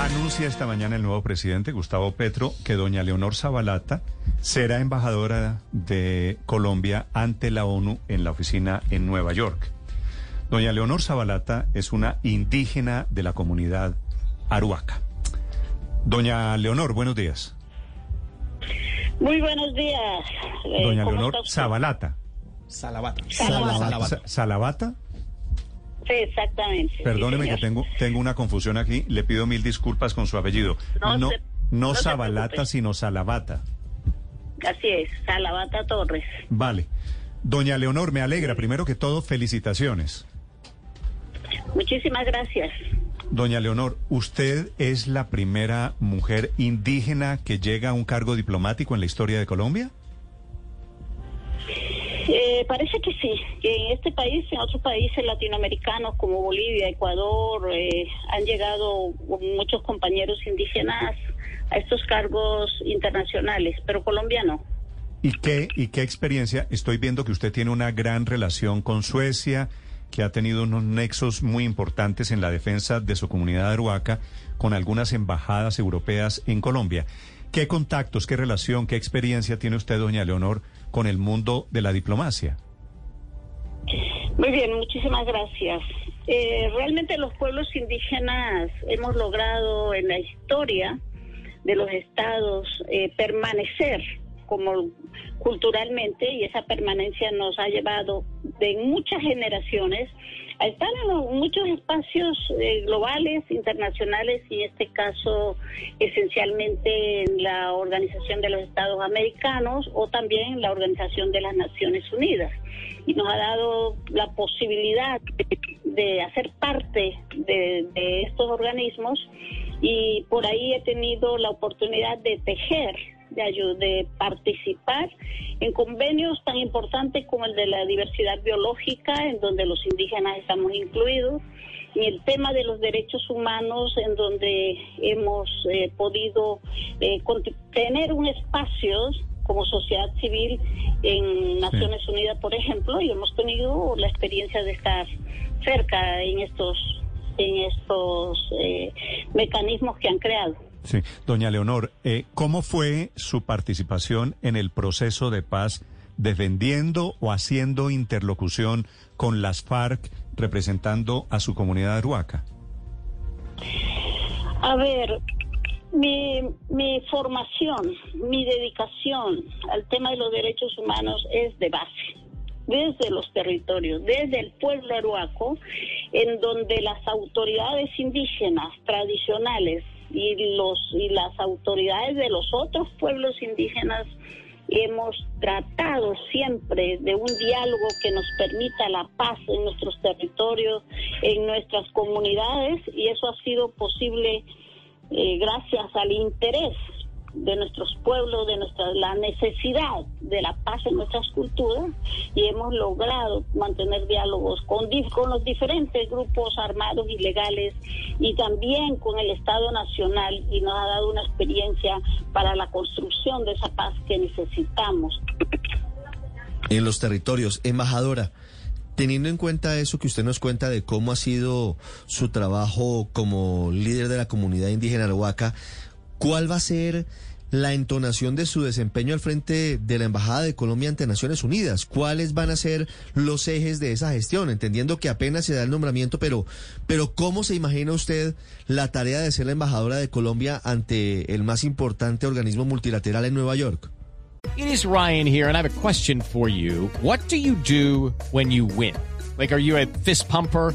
Anuncia esta mañana el nuevo presidente, Gustavo Petro, que doña Leonor Zabalata será embajadora de Colombia ante la ONU en la oficina en Nueva York. Doña Leonor Zabalata es una indígena de la comunidad Aruaca. Doña Leonor, buenos días. Muy buenos días. Eh, Doña ¿cómo Leonor? Zabalata. Salabata. Salabata. Sa- ¿Salabata? Sí, exactamente. sí, Perdóneme que tengo, tengo una confusión aquí. Le pido mil disculpas con su apellido. No no, se- no Zabalata, sino Salabata. Así es, Salabata Torres. Vale. Doña Leonor, me alegra. Primero que todo, felicitaciones. Muchísimas gracias. Doña Leonor, ¿usted es la primera mujer indígena que llega a un cargo diplomático en la historia de Colombia? Eh, parece que sí, que en este país, en otros países latinoamericanos como Bolivia, Ecuador, eh, han llegado muchos compañeros indígenas a estos cargos internacionales, pero Colombia no. ¿Y qué, ¿Y qué experiencia? Estoy viendo que usted tiene una gran relación con Suecia, que ha tenido unos nexos muy importantes en la defensa de su comunidad aruaca con algunas embajadas europeas en Colombia. ¿Qué contactos, qué relación, qué experiencia tiene usted, doña Leonor, con el mundo de la diplomacia? Muy bien, muchísimas gracias. Eh, realmente los pueblos indígenas hemos logrado en la historia de los estados eh, permanecer como culturalmente y esa permanencia nos ha llevado de muchas generaciones a estar en los- muchos espacios eh, globales, internacionales y en este caso esencialmente en la Organización de los Estados Americanos o también en la Organización de las Naciones Unidas. Y nos ha dado la posibilidad de, hacer parte de estos organismos y por ahí he tenido la oportunidad de tejer, de, de participar en convenios tan importantes como el de la diversidad biológica, en donde los indígenas estamos incluidos, y el tema de los derechos humanos, en donde hemos eh, podido eh, tener un espacio como sociedad civil en Naciones Unidas, por ejemplo, y hemos tenido la experiencia de estar cerca en estos en estos eh, mecanismos que han creado. Sí, doña Leonor, eh, ¿cómo fue su participación en el proceso de paz defendiendo o haciendo interlocución con las FARC representando a su comunidad aruaca? A ver, mi, mi formación, mi dedicación al tema de los derechos humanos es de base, desde los territorios, desde el pueblo aruaco, en donde las autoridades indígenas tradicionales y los y las autoridades de los otros pueblos indígenas hemos tratado siempre de un diálogo que nos permita la paz en nuestros territorios, en nuestras comunidades, y eso ha sido posible eh, gracias al interés de nuestros pueblos, de nuestra la necesidad de la paz en nuestras culturas y hemos logrado mantener diálogos con, los diferentes grupos armados ilegales y también con el Estado Nacional y nos ha dado una experiencia para la construcción de esa paz que necesitamos. En los territorios, embajadora, teniendo en cuenta eso que usted nos cuenta de cómo ha sido su trabajo como líder de la comunidad indígena Arahuaca, ¿cuál va a ser la entonación de su desempeño al frente de la Embajada de Colombia ante Naciones Unidas? ¿Cuáles van a ser los ejes de esa gestión? Entendiendo que apenas se da el nombramiento, pero, pero ¿cómo se imagina usted la tarea de ser la embajadora de Colombia ante el más importante organismo multilateral en Nueva York? Ryan fist pumper?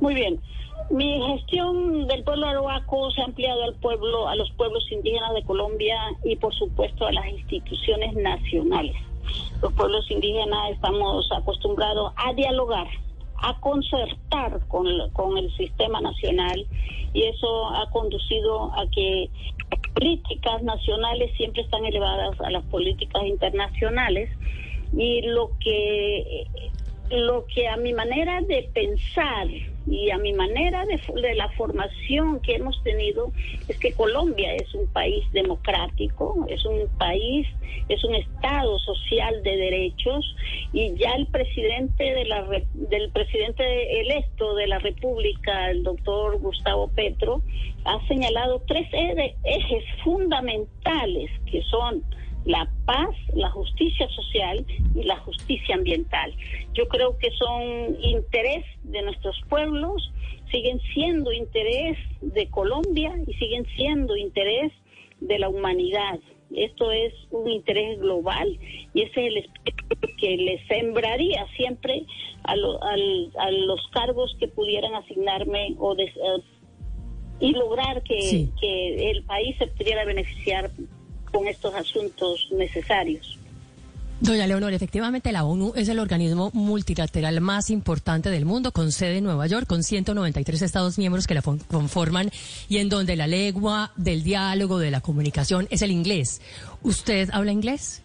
Muy bien. Mi gestión del pueblo aruaco se ha ampliado al pueblo, a los pueblos indígenas de Colombia y, por supuesto, a las instituciones nacionales. Los pueblos indígenas estamos acostumbrados a dialogar, a concertar con, con el sistema nacional y eso ha conducido a que políticas nacionales siempre están elevadas a las políticas internacionales y lo que lo que a mi manera de pensar y a mi manera de, de, la formación que hemos tenido es que Colombia es un país democrático, es un país, es un estado social de derechos y ya el presidente de la del presidente electo de la República, el doctor Gustavo Petro, ha señalado tres ejes fundamentales que son la paz, la justicia social y la justicia ambiental. Yo creo que son interés de nuestros pueblos, siguen siendo interés de Colombia y siguen siendo interés de la humanidad. Esto es un interés global y ese es el espíritu que le sembraría siempre a, lo, a, a los cargos que pudieran asignarme o de, uh, y lograr que, sí. que el país se pudiera beneficiar con estos asuntos necesarios. Doña Leonor, efectivamente la ONU es el organismo multilateral más importante del mundo, con sede en Nueva York, con 193 Estados miembros que la conforman y en donde la lengua del diálogo, de la comunicación es el inglés. ¿Usted habla inglés?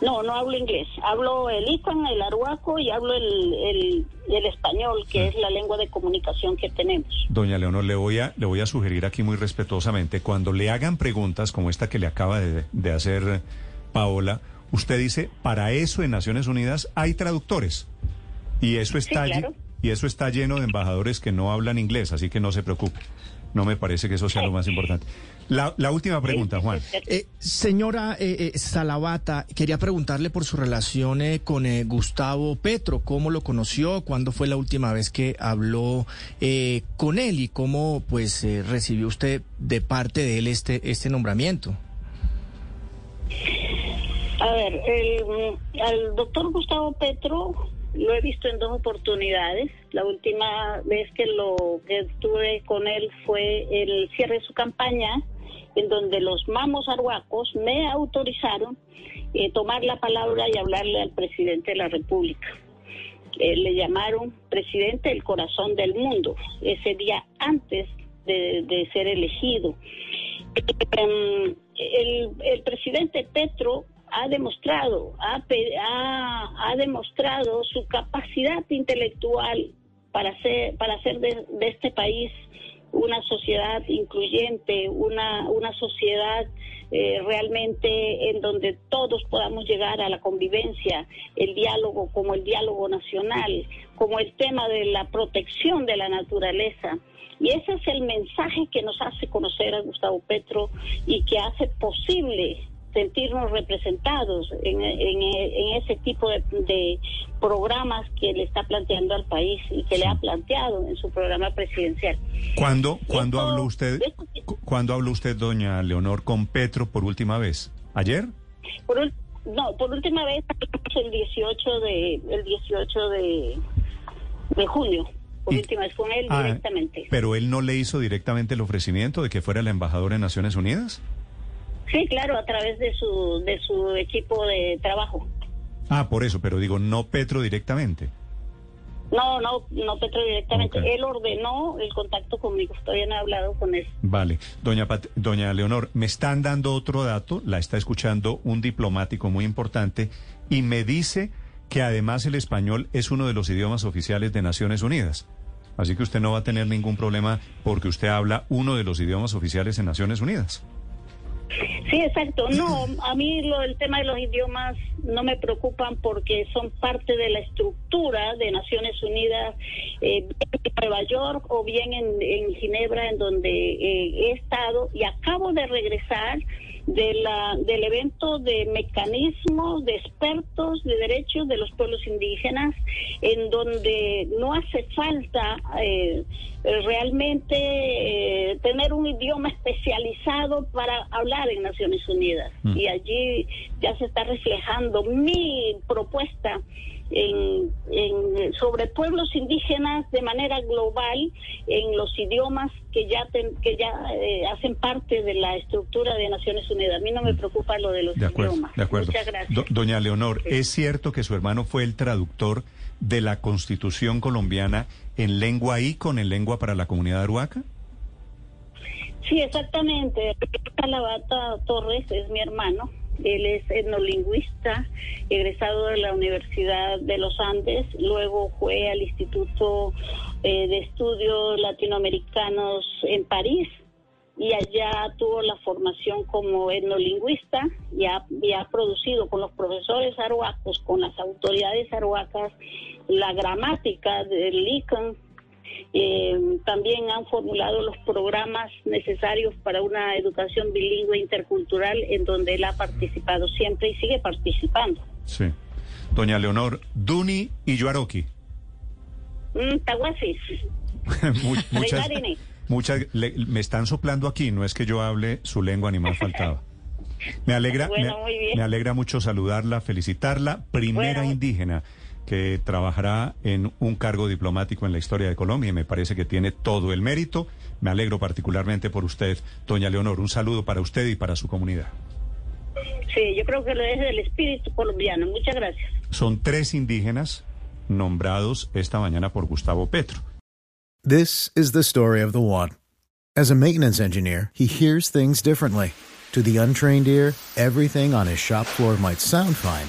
No, no hablo inglés. Hablo el ican, el aruaco y hablo el, el, el español, que es la lengua de comunicación que tenemos. Doña Leonor, le voy a, le voy a sugerir aquí muy respetuosamente, cuando le hagan preguntas como esta que le acaba de, de hacer Paola, usted dice, para eso en Naciones Unidas hay traductores. Y eso está sí, claro. y eso está lleno de embajadores que no hablan inglés, así que no se preocupe. No me parece que eso sea lo más importante. La, la última pregunta, Juan. Eh, señora eh, eh, Salavata, quería preguntarle por su relación eh, con Gustavo Petro. ¿Cómo lo conoció? ¿Cuándo fue la última vez que habló eh, con él? ¿Y cómo pues recibió usted de parte de él este, este nombramiento? A ver, el, al doctor Gustavo Petro lo he visto en dos oportunidades. La última vez que lo que estuve con él fue el cierre de su campaña, en donde los mamos arhuacos me autorizaron eh, tomar la palabra y hablarle al presidente de la República. Eh, le llamaron presidente del corazón del mundo, ese día antes de, ser elegido. Eh, el, presidente Petro ha demostrado, ha, ha, ha, demostrado su capacidad intelectual para hacer, para hacer de, este país una sociedad incluyente, una, una sociedad eh, realmente en donde todos podamos llegar a la convivencia, el diálogo como el diálogo nacional, como el tema de la protección de la naturaleza. Y ese es el mensaje que nos hace conocer a Gustavo Petro y que hace posible sentirnos representados en, en, en ese tipo de, de, programas que le está planteando al país y que sí. le ha planteado en su programa presidencial. ¿Cuándo, ¿cuándo esto, habló usted, esto, ¿cuándo habló usted, doña Leonor, con Petro por última vez? ¿Ayer? Por, no, por última vez el 18 de, el 18 de, de junio. Por y, última vez con él ah, directamente. ¿Pero él no le hizo directamente el ofrecimiento de que fuera la embajadora en Naciones Unidas? Sí, claro, a través de su, de su equipo de trabajo. Ah, por eso, pero digo, no Petro directamente. No, no, no Petro directamente. Okay. Él ordenó el contacto conmigo. Todavía no he hablado con él. Vale. Doña, Pat Doña Leonor, me están dando otro dato. La está escuchando un diplomático muy importante y me dice que además el español es uno de los idiomas oficiales de Naciones Unidas. Así que usted no va a tener ningún problema porque usted habla uno de los idiomas oficiales en Naciones Unidas. Sí, exacto. No, a mí lo, el tema de los idiomas no me preocupan porque son parte de la estructura de Naciones Unidas, eh, en Nueva York o bien en, en Ginebra, en donde eh, he estado y acabo de regresar de la, del evento de mecanismos de expertos de derechos de los pueblos indígenas, en donde no hace falta eh, realmente eh, tener un idioma especializado para hablar en Naciones Unidas. Y allí ya se está reflejando mi propuesta en, en, sobre pueblos indígenas de manera global en los idiomas que ya ten, que ya eh, hacen parte de la estructura de Naciones Unidas. A mí no me preocupa lo de los de acuerdo, idiomas. De acuerdo. Muchas gracias. Do, doña Leonor, ¿es cierto que su hermano fue el traductor de la Constitución colombiana en lengua con en lengua para la comunidad aruaca? Sí, exactamente. Calabata Torres es mi hermano. Él es etnolingüista, egresado de la Universidad de los Andes, luego fue al Instituto eh, de Estudios Latinoamericanos en París y allá tuvo la formación como etnolingüista y ha, ha producido con los profesores aruacos, con las autoridades aruacas, la gramática del ICANN eh, también han formulado los programas necesarios para una educación bilingüe intercultural en donde él ha participado siempre y sigue participando. Sí. Doña Leonor, Duni y Yuaroki. Mm, Tahuasis. muchas, muchas le, me están soplando aquí, no es que yo hable su lengua ni más faltaba. Me alegra, bueno, me, me, alegra mucho saludarla, felicitarla, primera Bueno. indígena que trabajará en un cargo diplomático en la historia de Colombia y me parece que tiene todo el mérito. Me alegro particularmente por usted, doña Leonor. Un saludo para usted y para su comunidad. Sí, yo creo que lo es del espíritu colombiano. Muchas gracias. Son tres indígenas nombrados esta mañana por Gustavo Petro. This is the story of the one. As a maintenance engineer, he hears things differently. To the untrained ear, everything on his shop floor might sound fine,